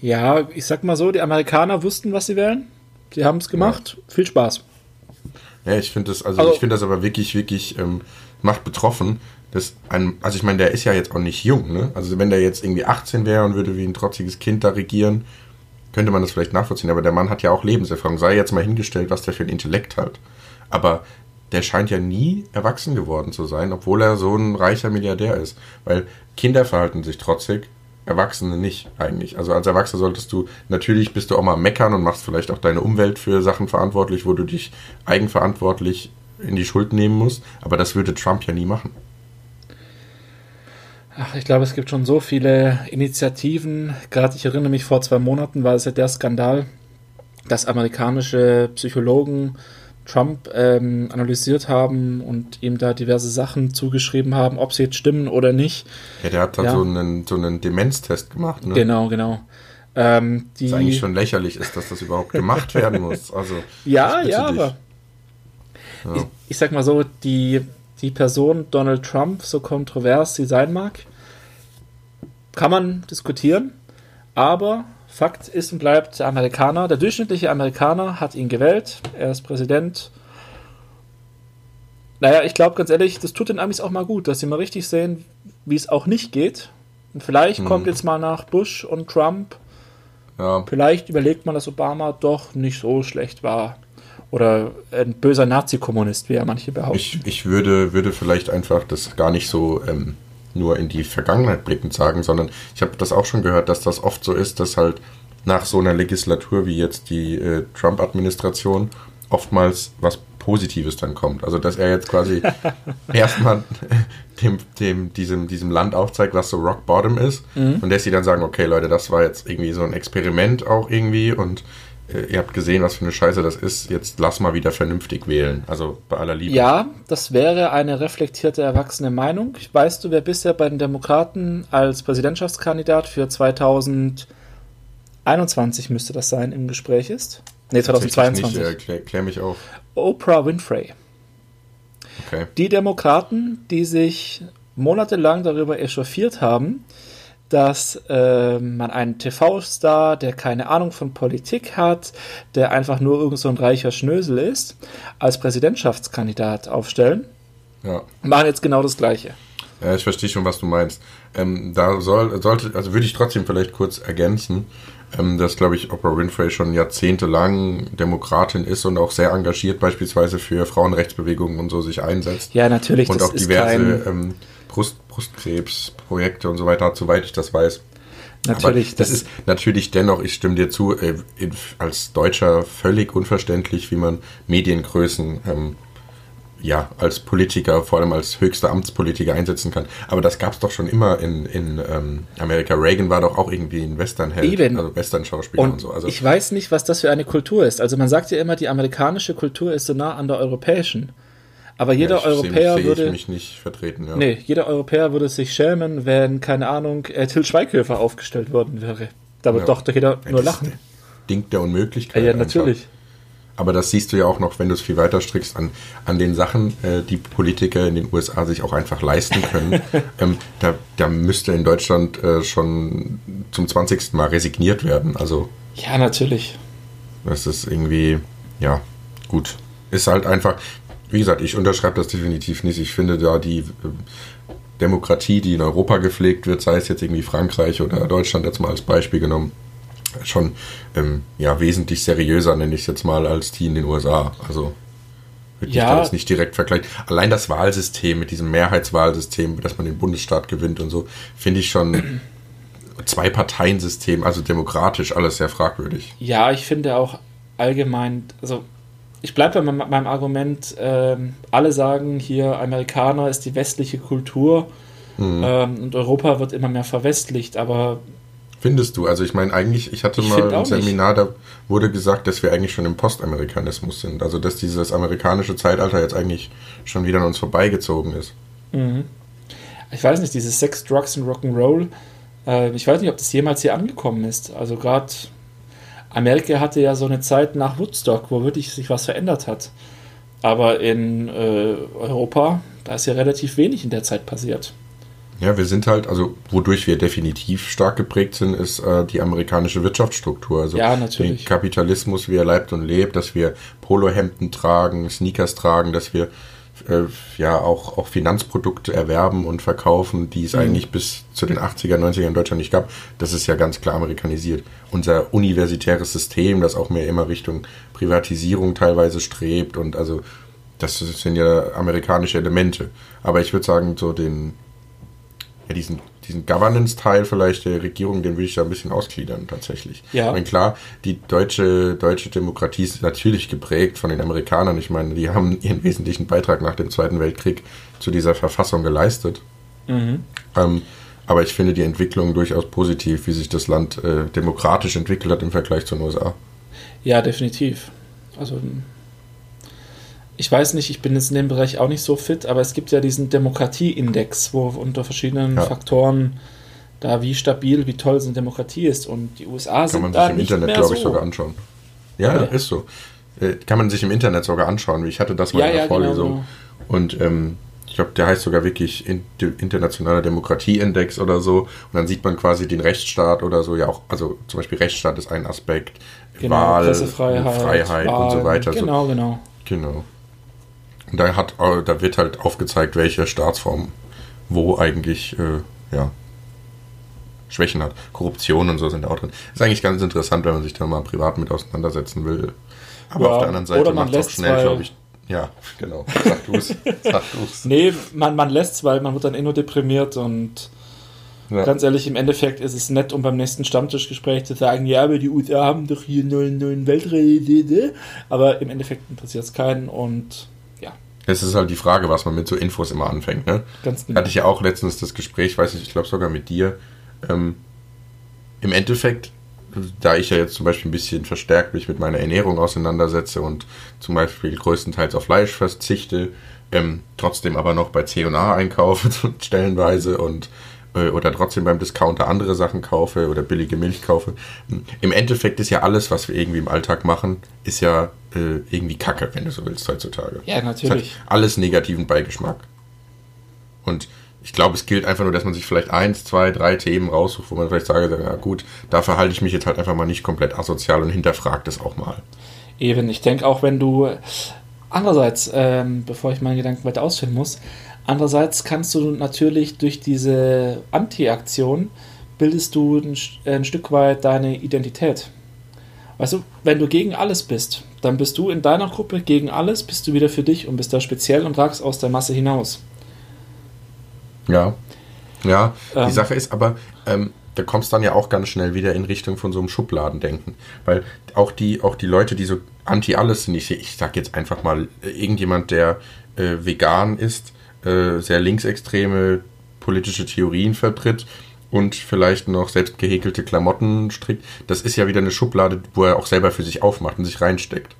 Ja, ich sag mal so, die Amerikaner wussten, was sie wählen. Sie haben es gemacht. Ja. Viel Spaß. Ja, ich finde das, also, also ich finde das aber wirklich, wirklich ähm, macht betroffen. Das ein, also ich meine, der ist ja jetzt auch nicht jung, ne? Also wenn der jetzt irgendwie 18 wäre und würde wie ein trotziges Kind da regieren, könnte man das vielleicht nachvollziehen. Aber der Mann hat ja auch Lebenserfahrung. Sei jetzt mal hingestellt, was der für ein Intellekt hat. Aber der scheint ja nie erwachsen geworden zu sein, obwohl er so ein reicher Milliardär ist. Weil Kinder verhalten sich trotzig, Erwachsene nicht eigentlich. Also als Erwachsener solltest du, natürlich bist du auch mal meckern und machst vielleicht auch deine Umwelt für Sachen verantwortlich, wo du dich eigenverantwortlich in die Schuld nehmen musst, aber das würde Trump ja nie machen. Ach, ich glaube, es gibt schon so viele Initiativen. Gerade ich erinnere mich, vor zwei Monaten war es ja der Skandal, dass amerikanische Psychologen Trump ähm, analysiert haben und ihm da diverse Sachen zugeschrieben haben, ob sie jetzt stimmen oder nicht. Ja, der hat halt ja. so, einen, so einen Demenztest gemacht. Ne? Genau, genau. Ähm, die ist eigentlich schon lächerlich ist, dass das überhaupt gemacht werden muss. Also, ja, ja, aber ja. Ich, ich sag mal so, die, die Person Donald Trump, so kontrovers sie sein mag, kann man diskutieren, aber Fakt ist und bleibt, der Amerikaner, der durchschnittliche Amerikaner hat ihn gewählt. Er ist Präsident. Naja, ich glaube ganz ehrlich, das tut den Amis auch mal gut, dass sie mal richtig sehen, wie es auch nicht geht. Und vielleicht hm. kommt jetzt mal nach Bush und Trump. Ja. Vielleicht überlegt man, dass Obama doch nicht so schlecht war. Oder ein böser Nazi-Kommunist, wie ja manche behaupten. Ich, ich würde, würde vielleicht einfach das gar nicht so ähm, nur in die Vergangenheit blickend sagen, sondern ich habe das auch schon gehört, dass das oft so ist, dass halt nach so einer Legislatur wie jetzt die äh, Trump-Administration oftmals was Positives dann kommt. Also dass er jetzt quasi erstmal dem, dem, diesem, diesem Land aufzeigt, was so Rock Bottom ist mhm. und dass sie dann sagen, okay Leute, das war jetzt irgendwie so ein Experiment auch irgendwie und ihr habt gesehen, was für eine Scheiße das ist, jetzt lass mal wieder vernünftig wählen. Also bei aller Liebe. Ja, das wäre eine reflektierte, erwachsene Meinung. Weißt du, wer bisher bei den Demokraten als Präsidentschaftskandidat für 2021 müsste das sein im Gespräch ist? Nee, 2022. Nicht, äh, klär, klär mich auf. Oprah Winfrey. Okay. Die Demokraten, die sich monatelang darüber echauffiert haben, dass äh, man einen TV-Star, der keine Ahnung von Politik hat, der einfach nur irgend so ein reicher Schnösel ist, als Präsidentschaftskandidat aufstellen. Ja. Machen jetzt genau das Gleiche. Ja, ich verstehe schon, was du meinst. Ähm, da soll, sollte, also würde ich trotzdem vielleicht kurz ergänzen, ähm, dass, glaube ich, Oprah Winfrey schon jahrzehntelang Demokratin ist und auch sehr engagiert beispielsweise für Frauenrechtsbewegungen und so sich einsetzt. Ja, natürlich. Und auch diverse ähm, Brust, Brustkrebsprojekte und so weiter, soweit ich das weiß. Natürlich. Aber das, das ist natürlich dennoch, ich stimme dir zu, äh, als Deutscher völlig unverständlich, wie man Mediengrößen ähm, ja, als Politiker, vor allem als höchster Amtspolitiker einsetzen kann. Aber das gab es doch schon immer in, in ähm, Amerika. Reagan war doch auch irgendwie ein Western-Held, also Western-Schauspieler und, und, so. Also, ich weiß nicht, was das für eine Kultur ist. Also man sagt ja immer, die amerikanische Kultur ist so nah an der europäischen. Aber jeder ja, Europäer seh, würde. mich nicht vertreten, ja. Nee, jeder Europäer würde sich schämen, wenn, keine Ahnung, äh, Till Schweighöfer aufgestellt worden wäre. Da wird ja. doch jeder ja, nur lachen. Ding der Unmöglichkeit. Ja, natürlich. Einfach. Aber das siehst du ja auch noch, wenn du es viel weiter strickst, an, an den Sachen, äh, die Politiker in den USA sich auch einfach leisten können. ähm, da, da müsste in Deutschland äh, schon zum 20. Mal resigniert werden. Also. Ja, natürlich. Das ist irgendwie, ja, gut. Ist halt einfach, wie gesagt, ich unterschreibe das definitiv nicht. Ich finde da die äh, Demokratie, die in Europa gepflegt wird, sei es jetzt irgendwie Frankreich oder Deutschland jetzt mal als Beispiel genommen, schon ähm, ja, wesentlich seriöser, nenne ich es jetzt mal, als die in den USA. Also würde ja. ich da jetzt nicht direkt vergleichen. Allein das Wahlsystem mit diesem Mehrheitswahlsystem, dass man den Bundesstaat gewinnt und so, finde ich schon Zwei-Parteien-System, also demokratisch, alles sehr fragwürdig. Ja, ich finde auch allgemein, also ich bleibe bei meinem Argument, äh, alle sagen hier, Amerikaner ist die westliche Kultur mhm. ähm, und Europa wird immer mehr verwestlicht, aber Findest du? Also ich meine eigentlich, ich hatte ich mal ein Seminar, da wurde gesagt, dass wir eigentlich schon im Postamerikanismus sind. Also dass dieses amerikanische Zeitalter jetzt eigentlich schon wieder an uns vorbeigezogen ist. Mhm. Ich weiß nicht, dieses Sex, Drugs und Rock'n'Roll, äh, ich weiß nicht, ob das jemals hier angekommen ist. Also gerade Amerika hatte ja so eine Zeit nach Woodstock, wo wirklich sich was verändert hat. Aber in äh, Europa, da ist ja relativ wenig in der Zeit passiert. Ja, wir sind halt, also wodurch wir definitiv stark geprägt sind, ist äh, die amerikanische Wirtschaftsstruktur. Also ja, natürlich. den Kapitalismus, wie er leibt und lebt, dass wir Polohemden tragen, Sneakers tragen, dass wir äh, ja auch, auch Finanzprodukte erwerben und verkaufen, die es mhm. eigentlich bis zu den 80er, 90er in Deutschland nicht gab. Das ist ja ganz klar amerikanisiert. Unser universitäres System, das auch mehr immer Richtung Privatisierung teilweise strebt und also das sind ja amerikanische Elemente. Aber ich würde sagen, so den ja, diesen, diesen Governance-Teil vielleicht der Regierung, den würde ich da ein bisschen ausgliedern tatsächlich. Ja. Ich meine, klar, die deutsche, deutsche Demokratie ist natürlich geprägt von den Amerikanern. Ich meine, die haben ihren wesentlichen Beitrag nach dem Zweiten Weltkrieg zu dieser Verfassung geleistet. Mhm. Ähm, aber ich finde die Entwicklung durchaus positiv, wie sich das Land äh, demokratisch entwickelt hat im Vergleich zu den USA. Ja, definitiv. Also ich weiß nicht, ich bin jetzt in dem Bereich auch nicht so fit, aber es gibt ja diesen Demokratieindex, wo unter verschiedenen ja. Faktoren da wie stabil, wie toll so eine Demokratie ist. Und die USA Kann sind man sich im Internet, glaube ich, so. sogar anschauen. Ja, ja, ist so. Äh, kann man sich im Internet sogar anschauen. Ich hatte das mal ja, in der genau, Vorlesung. Genau, genau. Und ähm, ich glaube, der heißt sogar wirklich Internationaler Demokratieindex oder so. Und dann sieht man quasi den Rechtsstaat oder so. Ja, auch, also zum Beispiel Rechtsstaat ist ein Aspekt. Genau, Wahl, Pressefreiheit, Freiheit Wahl, und so weiter. Genau, genau. Genau. Und da, hat, äh, da wird halt aufgezeigt, welche Staatsform wo eigentlich äh, ja, Schwächen hat. Korruption und so sind da auch drin. Ist eigentlich ganz interessant, wenn man sich da mal privat mit auseinandersetzen will. Aber ja, auf der anderen Seite macht es auch schnell, glaube ich. Ja, genau. Sag du es. Sag du's. nee, man, man lässt es, weil man wird dann eh nur deprimiert und ja. ganz ehrlich, im Endeffekt ist es nett, um beim nächsten Stammtischgespräch zu sagen, ja, aber die USA haben doch hier neuen, neuen Weltrechte. Aber im Endeffekt interessiert es keinen und es ist halt die Frage, was man mit so Infos immer anfängt. Ne? Ganz genau. Hatte ich ja auch letztens das Gespräch, weiß nicht, ich glaube sogar mit dir. Ähm, Im Endeffekt, da ich ja jetzt zum Beispiel ein bisschen verstärkt mich mit meiner Ernährung auseinandersetze und zum Beispiel größtenteils auf Fleisch verzichte, ähm, trotzdem aber noch bei C&A einkaufe stellenweise und oder trotzdem beim Discounter andere Sachen kaufe oder billige Milch kaufe. Im Endeffekt ist ja alles, was wir irgendwie im Alltag machen, ist ja äh, irgendwie Kacke, wenn du so willst heutzutage. Ja, natürlich. alles negativen Beigeschmack. Und ich glaube, es gilt einfach nur, dass man sich vielleicht eins, zwei, drei Themen raussucht, wo man vielleicht sagt, ja gut, da verhalte ich mich jetzt halt einfach mal nicht komplett asozial und hinterfragt es auch mal. Eben, ich denke auch, wenn du andererseits, ähm, bevor ich meinen Gedanken weiter ausführen muss, Andererseits kannst du natürlich durch diese Anti-Aktion bildest du ein, ein, Stück weit deine Identität. Weißt du, wenn du gegen alles bist, dann bist du in deiner Gruppe gegen alles, bist du wieder für dich und bist da speziell und ragst aus der Masse hinaus. Ja. Ja, ähm, die Sache ist aber, ähm, da kommst dann ja auch ganz schnell wieder in Richtung von so einem Schubladendenken. Weil auch die, auch die Leute, die so anti alles sind, ich, ich sag jetzt einfach mal, irgendjemand, der äh, vegan ist, äh, sehr linksextreme politische Theorien vertritt und vielleicht noch selbst gehäkelte Klamotten strickt, das ist ja wieder eine Schublade, wo er auch selber für sich aufmacht und sich reinsteckt.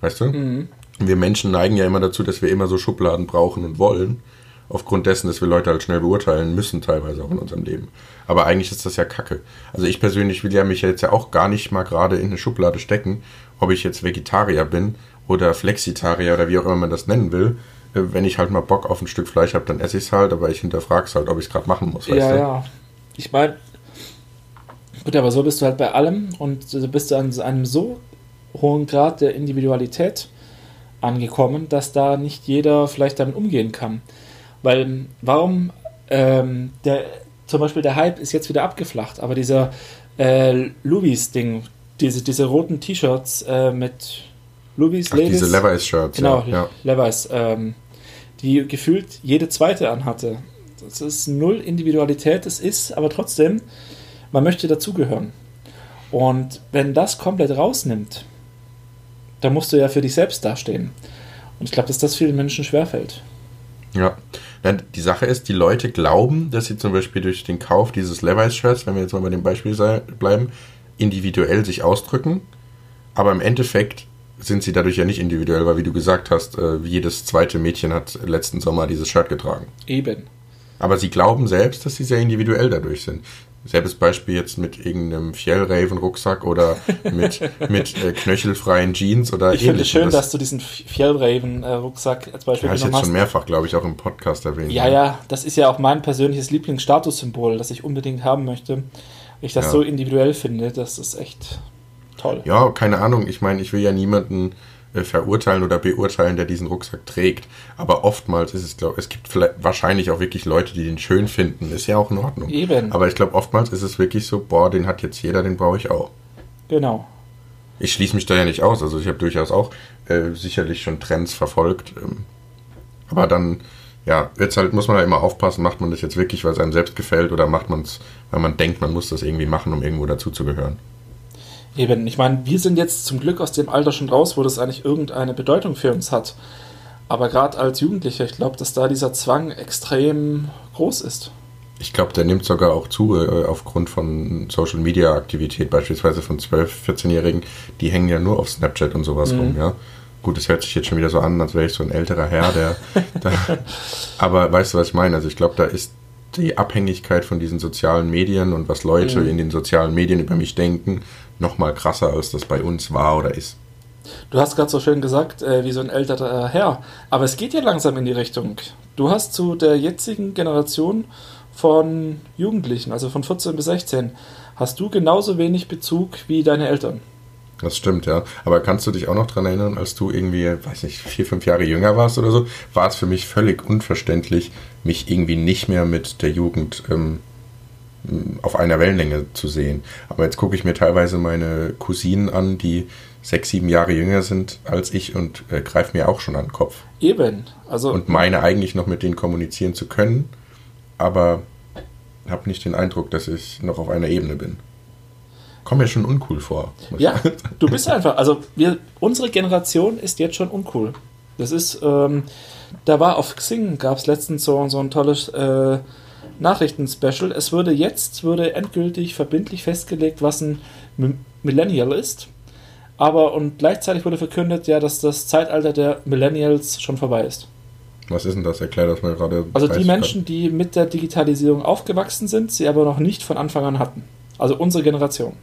Weißt du? Mhm. Wir Menschen neigen ja immer dazu, dass wir immer so Schubladen brauchen und wollen. Aufgrund dessen, dass wir Leute halt schnell beurteilen müssen, teilweise auch in unserem Leben. Aber eigentlich ist das ja Kacke. Also ich persönlich will ja mich jetzt ja auch gar nicht mal gerade in eine Schublade stecken, ob ich jetzt Vegetarier bin oder Flexitarier oder wie auch immer man das nennen will wenn ich halt mal Bock auf ein Stück Fleisch habe, dann esse ich es halt, aber ich hinterfrage es halt, ob ich es gerade machen muss. ja, du? ja. Ich meine, gut, aber so bist du halt bei allem und du bist an einem so hohen Grad der Individualität angekommen, dass da nicht jeder vielleicht damit umgehen kann. Weil warum ähm, der zum Beispiel der Hype ist jetzt wieder abgeflacht, aber dieser äh, Louis-Ding, diese, diese roten T-Shirts äh, mit Louis, Ach. Diese Levi's-Shirts. Genau, ja. Levi's. Ähm, die gefühlt jede zweite anhatte. Das ist null Individualität, es ist, aber trotzdem, man möchte dazugehören. Und wenn das komplett rausnimmt, Da musst du ja für dich selbst dastehen. Und ich glaube, dass das vielen Menschen schwerfällt. Ja, die Sache ist, die Leute glauben, dass sie zum Beispiel durch den Kauf dieses Levi's-Shirts, wenn wir jetzt mal bei dem Beispiel bleiben, individuell sich ausdrücken. Aber im Endeffekt sind sie dadurch ja nicht individuell, weil wie du gesagt hast, äh, jedes zweite Mädchen hat letzten Sommer dieses Shirt getragen. Eben. Aber sie glauben selbst, dass sie sehr individuell dadurch sind. Selbes Beispiel jetzt mit irgendeinem Fjellraven-Rucksack oder mit, mit äh, knöchelfreien Jeans oder Ich finde es schön, das, dass du diesen Fjellraven-Rucksack als Beispiel genommen hast. jetzt schon mehrfach, glaube ich, auch im Podcast erwähnt. Ja, ja, das ist ja auch mein persönliches Lieblingsstatussymbol, das ich unbedingt haben möchte. Ich das ja. so individuell finde, das ist echt toll. Ja, keine Ahnung. Ich meine, ich will ja niemanden äh, verurteilen oder beurteilen, der diesen Rucksack trägt. Aber oftmals ist es, glaube es gibt wahrscheinlich auch wirklich Leute, die den schön finden. Ist ja auch in Ordnung. Eben. Aber ich glaube, oftmals ist es wirklich so, boah, den hat jetzt jeder, den brauche ich auch. Genau. Ich schließe mich da ja nicht aus. Also ich habe durchaus auch äh, sicherlich schon Trends verfolgt. Ähm, aber dann, ja, jetzt halt muss man da immer aufpassen, macht man das jetzt wirklich, weil es einem selbst gefällt oder macht man es, weil man denkt, man muss das irgendwie machen, um irgendwo dazuzugehören. Eben, ich meine, wir sind jetzt zum Glück aus dem Alter schon raus, wo das eigentlich irgendeine Bedeutung für uns hat. Aber gerade als Jugendlicher, ich glaube, dass da dieser Zwang extrem groß ist. Ich glaube, der nimmt sogar auch zu äh, aufgrund von Social Media Aktivität, beispielsweise von 12-, 14-Jährigen, die hängen ja nur auf Snapchat und sowas mhm. rum, ja. Gut, es hört sich jetzt schon wieder so an, als wäre ich so ein älterer Herr, der. da, aber weißt du, was ich meine? Also ich glaube, da ist die Abhängigkeit von diesen sozialen Medien und was Leute mhm. in den sozialen Medien über mich denken, noch mal krasser, als das bei uns war oder ist. Du hast gerade so schön gesagt, äh, wie so ein älterer Herr, aber es geht ja langsam in die Richtung. Du hast zu der jetzigen Generation von Jugendlichen, also von 14 bis 16, hast du genauso wenig Bezug wie deine Eltern. Das stimmt, ja. Aber kannst du dich auch noch daran erinnern, als du irgendwie, weiß nicht, vier, fünf Jahre jünger warst oder so, war es für mich völlig unverständlich, mich irgendwie nicht mehr mit der Jugend ähm, auf einer Wellenlänge zu sehen. Aber jetzt gucke ich mir teilweise meine Cousinen an, die sechs, sieben Jahre jünger sind als ich und äh, greife mir auch schon an den Kopf. Eben. Also und meine eigentlich noch mit denen kommunizieren zu können, aber habe nicht den Eindruck, dass ich noch auf einer Ebene bin. Kommt mir schon uncool vor. Ja, du bist einfach, also wir, unsere Generation ist jetzt schon uncool. Das ist, ähm, da war auf Xing, gab es letztens so, so ein tolles äh, Nachrichtenspecial. Es würde jetzt würde endgültig verbindlich festgelegt, was ein Millennial ist. Aber und gleichzeitig wurde verkündet, ja, dass das Zeitalter der Millennials schon vorbei ist. Was ist denn das? Erklär das mal gerade. Also die Menschen, die mit der Digitalisierung aufgewachsen sind, sie aber noch nicht von Anfang an hatten. Also unsere Generation.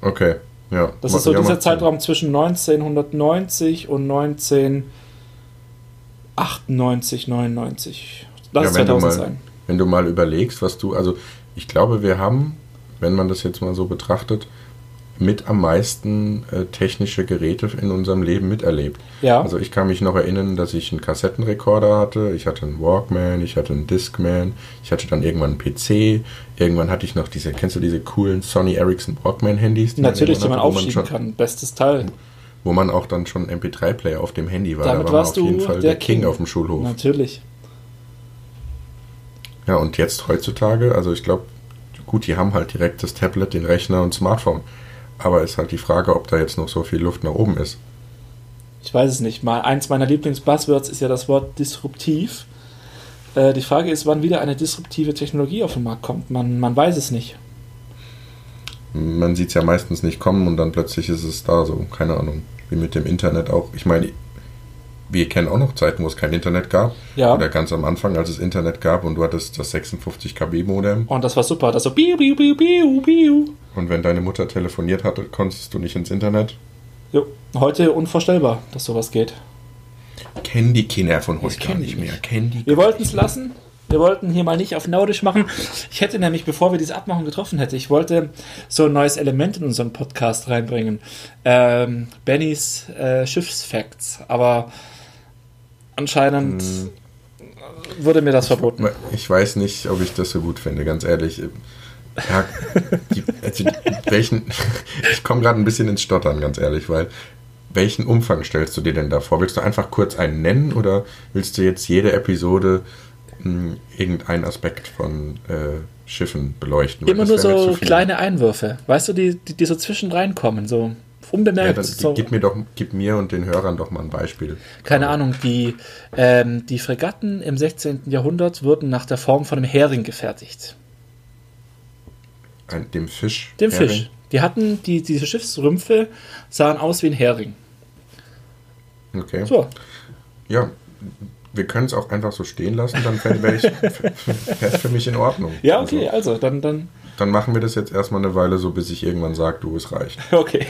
Okay, ja. Das ist so ja, dieser Zeitraum zwischen 1990 und 1998, 99. Lass ja, es 2000 sein wenn du mal überlegst, was du, also ich glaube, wir haben, wenn man das jetzt mal so betrachtet, mit am meisten äh, technische Geräte in unserem Leben miterlebt. Ja. Also ich kann mich noch erinnern, dass ich einen Kassettenrekorder hatte, ich hatte einen Walkman, ich hatte einen Discman, ich hatte dann irgendwann einen PC, irgendwann hatte ich noch diese, kennst du diese coolen Sony Ericsson Walkman Handys? Die Natürlich, die man aufschieben kann, bestes Teil. Wo man auch dann schon MP3-Player auf dem Handy war. Damit da war man auf jeden Fall der, der King, King auf dem Schulhof. Natürlich. Ja, und jetzt heutzutage, also ich glaube, gut, die haben halt direkt das Tablet, den Rechner und Smartphone. Aber ist halt die Frage, ob da jetzt noch so viel Luft nach oben ist. Ich weiß es nicht. Mal eins meiner Lieblingsbuzzwords ist ja das Wort disruptiv. Äh, die Frage ist, wann wieder eine disruptive Technologie auf den Markt kommt. Man, man weiß es nicht. Man sieht es ja meistens nicht kommen und dann plötzlich ist es da so. Keine Ahnung. Wie mit dem Internet auch. Ich meine, wir kennen auch noch Zeiten, wo es kein Internet gab. Ja. Oder ganz am Anfang, als es Internet gab und du hattest das 56 KB Modem. Und das war super. Das so biu, biu, biu, biu, biu. Und wenn deine Mutter telefoniert hatte, konntest du nicht ins Internet. Jo, heute unvorstellbar, dass sowas geht. Kennen die Kinder von heute gar nicht mehr. Kennen die wir wollten es lassen. Wir wollten hier mal nicht auf Nordisch machen. Ich hätte nämlich, bevor wir diese Abmachung getroffen hätten, ich wollte so ein neues Element in unseren Podcast reinbringen. Ähm, Bennys äh, Schiffsfacts. Aber Anscheinend hm. wurde mir das verboten. Ich weiß nicht, ob ich das so gut finde, ganz ehrlich. Ja, die, also welchen, ich komme gerade ein bisschen ins Stottern, ganz ehrlich, weil welchen Umfang stellst du dir denn da vor? Willst du einfach kurz einen nennen oder willst du jetzt jede Episode mh, hm, irgendeinen Aspekt von äh, Schiffen beleuchten? Immer nur so kleine Einwürfe, weißt du, die, die, die so zwischen reinkommen, so unbemerkt. Ja, so. gib, mir doch, gib mir und den Hörern doch mal ein Beispiel. Keine Ahnung, die, ähm, die Fregatten im 16. Jahrhundert wurden nach der Form von einem Hering gefertigt. Ein, dem Fisch? Dem Hering? Fisch. Die hatten, die, diese Schiffsrümpfe sahen aus wie ein Hering. Okay. So. Ja, wir können es auch einfach so stehen lassen, dann wäre es für mich in Ordnung. Ja, okay, also, also dann, dann. Dann machen wir das jetzt erstmal eine Weile so, bis ich irgendwann sage, du, es reicht. Okay.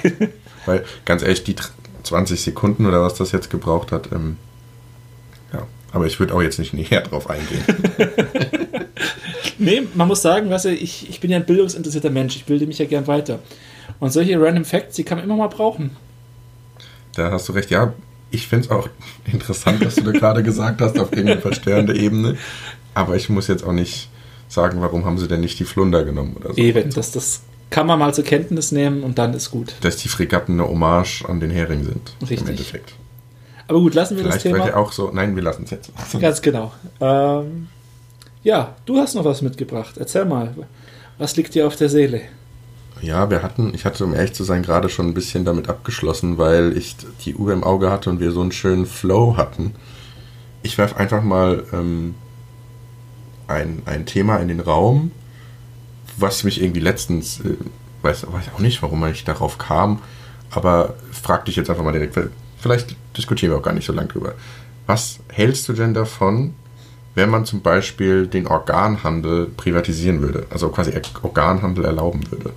Weil, ganz ehrlich, die 20 Sekunden oder was das jetzt gebraucht hat, ähm, ja. Aber ich würde auch jetzt nicht näher drauf eingehen. nee, man muss sagen, weißt du, ich, ich bin ja ein bildungsinteressierter Mensch, ich bilde mich ja gern weiter. Und solche Random Facts, die kann man immer mal brauchen. Da hast du recht, ja, ich finde es auch interessant, was du da gerade gesagt hast, auf irgendeiner verstörende Ebene. Aber ich muss jetzt auch nicht sagen, warum haben sie denn nicht die Flunder genommen oder so. Eben, das, das kann man mal zur Kenntnis nehmen und dann ist gut. Dass die Fregatten eine Hommage an den Hering sind. Richtig. Im Endeffekt. Aber gut, lassen wir Vielleicht das Thema. Vielleicht auch so. Nein, wir lassen es jetzt. Ganz genau. Ähm, ja, du hast noch was mitgebracht. Erzähl mal. Was liegt dir auf der Seele? Ja, wir hatten, ich hatte, um ehrlich zu sein, gerade schon ein bisschen damit abgeschlossen, weil ich die Uhr im Auge hatte und wir so einen schönen Flow hatten. Ich werfe einfach mal ähm, ein, ein Thema in den Raum, was mich irgendwie letztens, äh, weiß, weiß auch nicht, warum ich darauf kam, aber frag dich jetzt einfach mal direkt, vielleicht diskutieren wir auch gar nicht so lange drüber. Was hältst du denn davon, wenn man zum Beispiel den Organhandel privatisieren würde, also quasi Organhandel erlauben würde?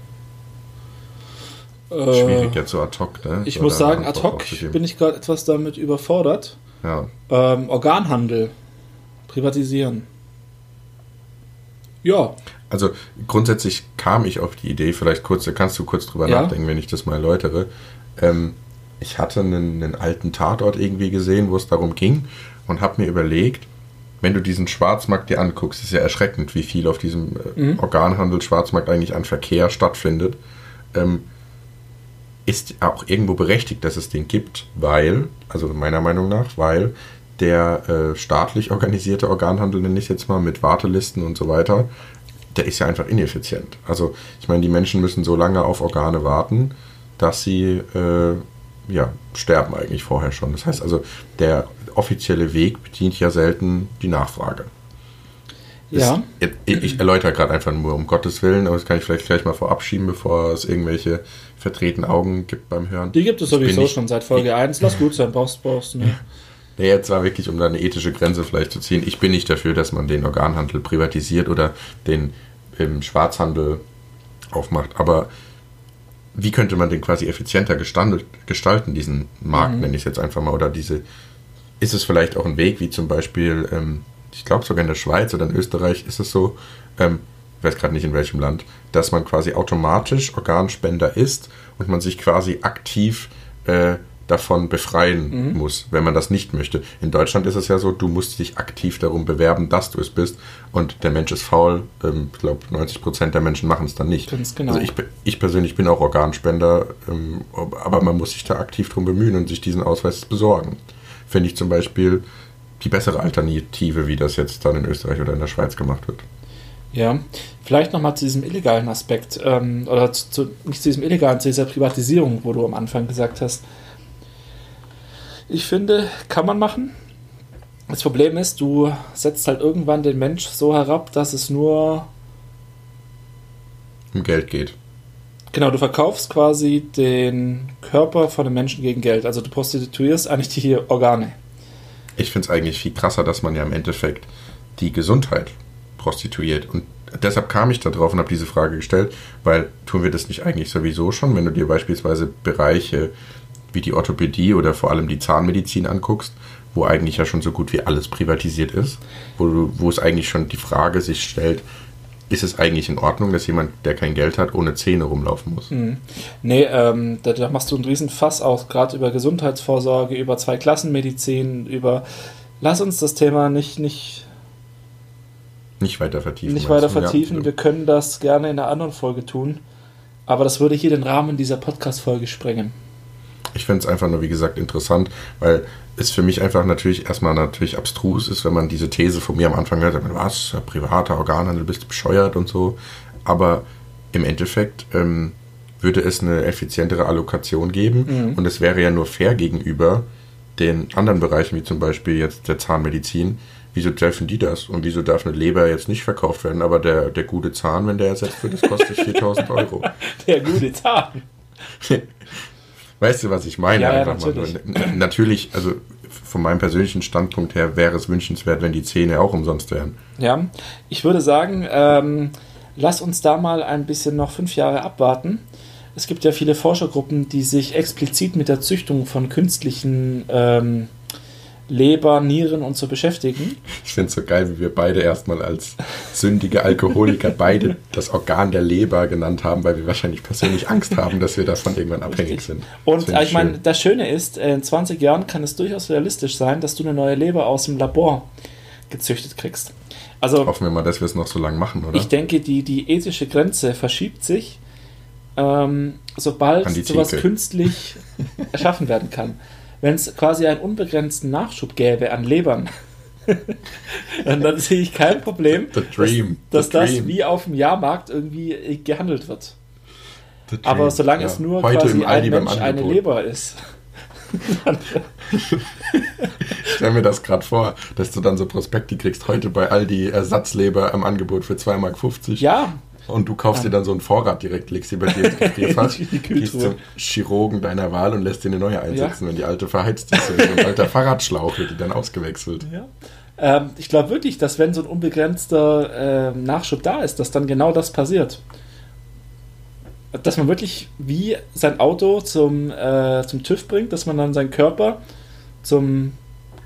Äh, Schwierig jetzt so ad hoc, ne? Ich so muss sagen, ad hoc bin ich gerade etwas damit überfordert. Ja. Ähm, Organhandel privatisieren. Ja. Also grundsätzlich kam ich auf die Idee, vielleicht kurz, da kannst du kurz drüber ja. nachdenken, wenn ich das mal erläutere. Ähm, ich hatte einen, einen, alten Tatort irgendwie gesehen, wo es darum ging und habe mir überlegt, wenn du diesen Schwarzmarkt dir anguckst, ist ja erschreckend, wie viel auf diesem äh, mhm. Organhandel Schwarzmarkt eigentlich an Verkehr stattfindet. Ähm, ist auch irgendwo berechtigt, dass es den gibt, weil, also meiner Meinung nach, weil der äh, staatlich organisierte Organhandel, nenne ich jetzt mal, mit Wartelisten und so weiter, der ist ja einfach ineffizient. Also ich meine, die Menschen müssen so lange auf Organe warten, dass sie äh, ja, sterben eigentlich vorher schon. Das heißt also, der offizielle Weg bedient ja selten die Nachfrage. Ja. Ist, ich, ich erläutere gerade einfach nur um Gottes Willen, aber das kann ich vielleicht gleich mal vorabschieben, bevor es irgendwelche vertreten Augen gibt beim Hören. Die gibt es sowieso schon seit Folge ich, 1. Lass gut sein, brauchst du. Ne? Nee, jetzt war wirklich, um da eine ethische Grenze vielleicht zu ziehen. Ich bin nicht dafür, dass man den Organhandel privatisiert oder den im Schwarzhandel aufmacht. Aber wie könnte man den quasi effizienter gestalten, diesen Markt, mhm. nenne ich es jetzt einfach mal, oder diese, ist es vielleicht auch ein Weg, wie zum Beispiel, ähm, ich glaube sogar in der Schweiz oder in Österreich ist es so, ähm, ich weiß gerade nicht in welchem Land, dass man quasi automatisch Organspender ist und man sich quasi aktiv äh, davon befreien mhm. muss, wenn man das nicht möchte. In Deutschland ist es ja so, du musst dich aktiv darum bewerben, dass du es bist und der Mensch ist faul. Ähm, ich glaube, 90 Prozent der Menschen machen es dann nicht. Ganz genau. Also ich, ich persönlich bin auch Organspender, ähm, aber man muss sich da aktiv darum bemühen und sich diesen Ausweis besorgen. Finde ich zum Beispiel die bessere Alternative, wie das jetzt dann in Österreich oder in der Schweiz gemacht wird. Ja, vielleicht nochmal zu diesem illegalen Aspekt, ähm, oder zu, zu, nicht zu diesem illegalen, zu dieser Privatisierung, wo du am Anfang gesagt hast. Ich finde, kann man machen. Das Problem ist, du setzt halt irgendwann den Mensch so herab, dass es nur um Geld geht. Genau, du verkaufst quasi den Körper von dem Menschen gegen Geld. Also du prostituierst eigentlich die Organe. Ich finde es eigentlich viel krasser, dass man ja im Endeffekt die Gesundheit prostituiert. Und deshalb kam ich da drauf und habe diese Frage gestellt, weil tun wir das nicht eigentlich sowieso schon, wenn du dir beispielsweise Bereiche wie die Orthopädie oder vor allem die Zahnmedizin anguckst, wo eigentlich ja schon so gut wie alles privatisiert ist, wo, wo es eigentlich schon die Frage sich stellt, ist es eigentlich in Ordnung, dass jemand, der kein Geld hat, ohne Zähne rumlaufen muss? Mhm. Nee, ähm, da, da, machst du einen riesen Fass aus, gerade über Gesundheitsvorsorge, über Zweiklassenmedizin, über lass uns das Thema nicht, nicht, nicht weiter vertiefen. Nicht weiter vertiefen. Ja. Wir können das gerne in einer anderen Folge tun. Aber das würde hier den Rahmen dieser Podcast-Folge sprengen. Ich finde es einfach nur, wie gesagt, interessant, weil es für mich einfach natürlich erstmal natürlich abstrus ist, wenn man diese These von mir am Anfang hört, was, privater Organhandel, bist du bescheuert und so. Aber im Endeffekt ähm, würde es eine effizientere Allokation geben mhm. und es wäre ja nur fair gegenüber den anderen Bereichen, wie zum Beispiel jetzt der Zahnmedizin. Wieso dürfen die das? Und wieso darf eine Leber jetzt nicht verkauft werden? Aber der, der gute Zahn, wenn der ersetzt wird, das kostet 4000 Euro. Der gute Zahn. Weißt du, was ich meine? Ja, ja natürlich. natürlich, also von meinem persönlichen Standpunkt her wäre es wünschenswert, wenn die Zähne auch umsonst wären. Ja, ich würde sagen, ähm, lass uns da mal ein bisschen noch fünf Jahre abwarten. Es gibt ja viele Forschergruppen, die sich explizit mit der Züchtung von künstlichen ähm, Leber, Nieren und so beschäftigen. Ich finde es so geil, wie wir beide erstmal als sündige Alkoholiker beide das Organ der Leber genannt haben, weil wir wahrscheinlich persönlich Angst haben, dass wir davon irgendwann abhängig Richtig. sind. Und ich meine, das Schöne ist, in 20 Jahren kann es durchaus realistisch sein, dass du eine neue Leber aus dem Labor gezüchtet kriegst. Also, Hoffen wir mal, dass wir es noch so lange machen, oder? Ich denke, die, die ethische Grenze verschiebt sich, ähm, sobald sowas künstlich erschaffen werden kann wenn es quasi einen unbegrenzten Nachschub gäbe an Lebern, dann, dann, sehe ich kein Problem, dream, dass, dass das wie auf dem Jahrmarkt irgendwie gehandelt wird. Aber solange ja. es nur Heute quasi ein Mensch eine Leber ist. ich stell mir das gerade vor, dass du dann so Prospekte kriegst, heute bei Aldi Ersatzleber am Angebot für 2,50 Mark. Ja, und du kaufst dir dann so einen Vorrat direkt, legst sie bei dir ins Gefrierfach, gehst zum Chirurgen deiner Wahl und lässt dir eine neue einsetzen, ja. wenn die alte verheizt ist. Und ein alter Fahrradschlauch wird die dann ausgewechselt. Ja. Ähm, ich glaube wirklich, dass wenn so ein unbegrenzter äh, Nachschub da ist, dass dann genau das passiert. Dass man wirklich wie sein Auto zum, äh, zum TÜV bringt, dass man dann seinen Körper zum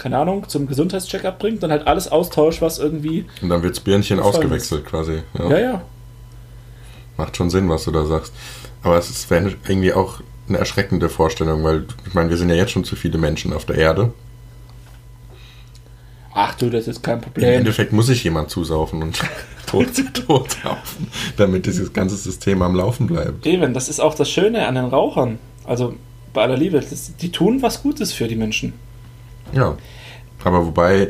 keine Ahnung, zum Gesundheitscheckup bringt, dann halt alles austauscht, was irgendwie. Und dann wird das Birnchen ausgewechselt ist. quasi. Ja. ja, ja. Macht schon Sinn, was du da sagst. Aber es wäre irgendwie auch eine erschreckende Vorstellung, weil ich meine, wir sind ja jetzt schon zu viele Menschen auf der Erde. Ach du, das ist kein Problem. Im Endeffekt muss ich jemand zusaufen und tot, tot saufen, damit dieses ganze System am Laufen bleibt. Eben, das ist auch das Schöne an den Rauchern. Also bei aller Liebe, das, die tun was Gutes für die Menschen. Ja, aber wobei,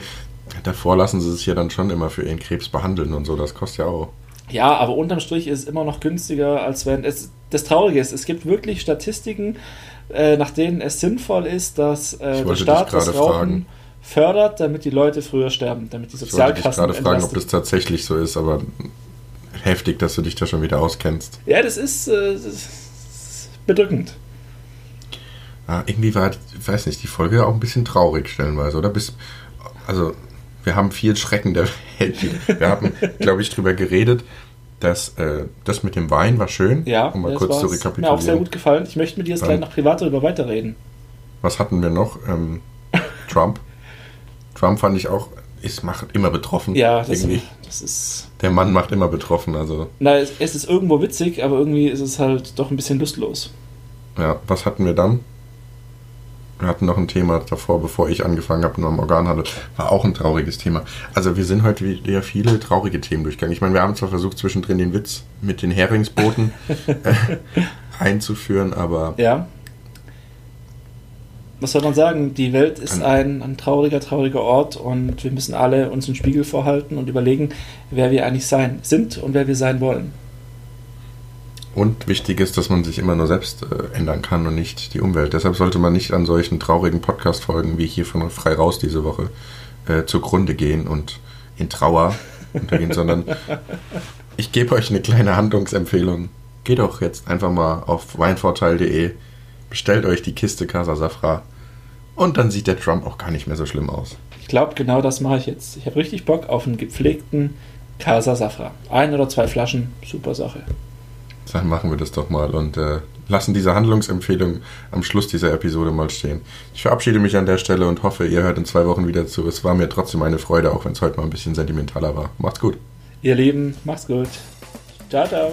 davor lassen sie sich ja dann schon immer für ihren Krebs behandeln und so, das kostet ja auch. Ja, aber unterm Strich ist es immer noch günstiger, als wenn es. Das Traurige ist, es gibt wirklich Statistiken, äh, nach denen es sinnvoll ist, dass äh, der Staat das Rauchen fragen. fördert, damit die Leute früher sterben, damit die Sozialkassen. Ich wollte dich gerade fragen, ob das tatsächlich so ist, aber heftig, dass du dich da schon wieder auskennst. Ja, das ist, äh, das ist bedrückend. Ja, irgendwie war, ich weiß nicht, die Folge auch ein bisschen traurig stellenweise, oder? Bis, also wir haben viel Schrecken der Welt. Wir haben, glaube ich, drüber geredet, dass äh, das mit dem Wein war schön. Ja, um mal kurz zu rekapitulieren. Mir auch sehr gut gefallen. Ich möchte mit dir jetzt gleich noch privat darüber weiterreden. Was hatten wir noch? Ähm, Trump. Trump fand ich auch, es macht immer betroffen. Ja, das, irgendwie. das ist. Der Mann macht immer betroffen, also. Na, es, es ist irgendwo witzig, aber irgendwie ist es halt doch ein bisschen lustlos. Ja, was hatten wir dann? Wir hatten noch ein Thema davor, bevor ich angefangen habe, nur am Organhandel. War auch ein trauriges Thema. Also wir sind heute wieder viele traurige Themen durchgegangen. Ich meine, wir haben zwar versucht, zwischendrin den Witz mit den Heringsbooten äh, einzuführen, aber... Ja. Was soll man sagen? Die Welt ist ein, ein trauriger, trauriger Ort und wir müssen alle uns einen Spiegel vorhalten und überlegen, wer wir eigentlich sein sind und wer wir sein wollen. Und wichtig ist, dass man sich immer nur selbst äh, ändern kann und nicht die Umwelt. Deshalb sollte man nicht an solchen traurigen Podcast-Folgen wie hier von Frei Raus diese Woche äh, zugrunde gehen und in Trauer untergehen, sondern ich gebe euch eine kleine Handlungsempfehlung. Geht doch jetzt einfach mal auf weinvorteil.de, bestellt euch die Kiste Casa Safra und dann sieht der Trump auch gar nicht mehr so schlimm aus. Ich glaube, genau das mache ich jetzt. Ich habe richtig Bock auf einen gepflegten Casa Safra. Ein oder zwei Flaschen, super Sache dann machen wir das doch mal und äh, lassen diese Handlungsempfehlung am Schluss dieser Episode mal stehen. Ich verabschiede mich an der Stelle und hoffe, ihr hört in zwei Wochen wieder zu. Es war mir trotzdem eine Freude, auch wenn es heute mal ein bisschen sentimentaler war. Macht's gut. Ihr Lieben, macht's gut. Ciao, ciao.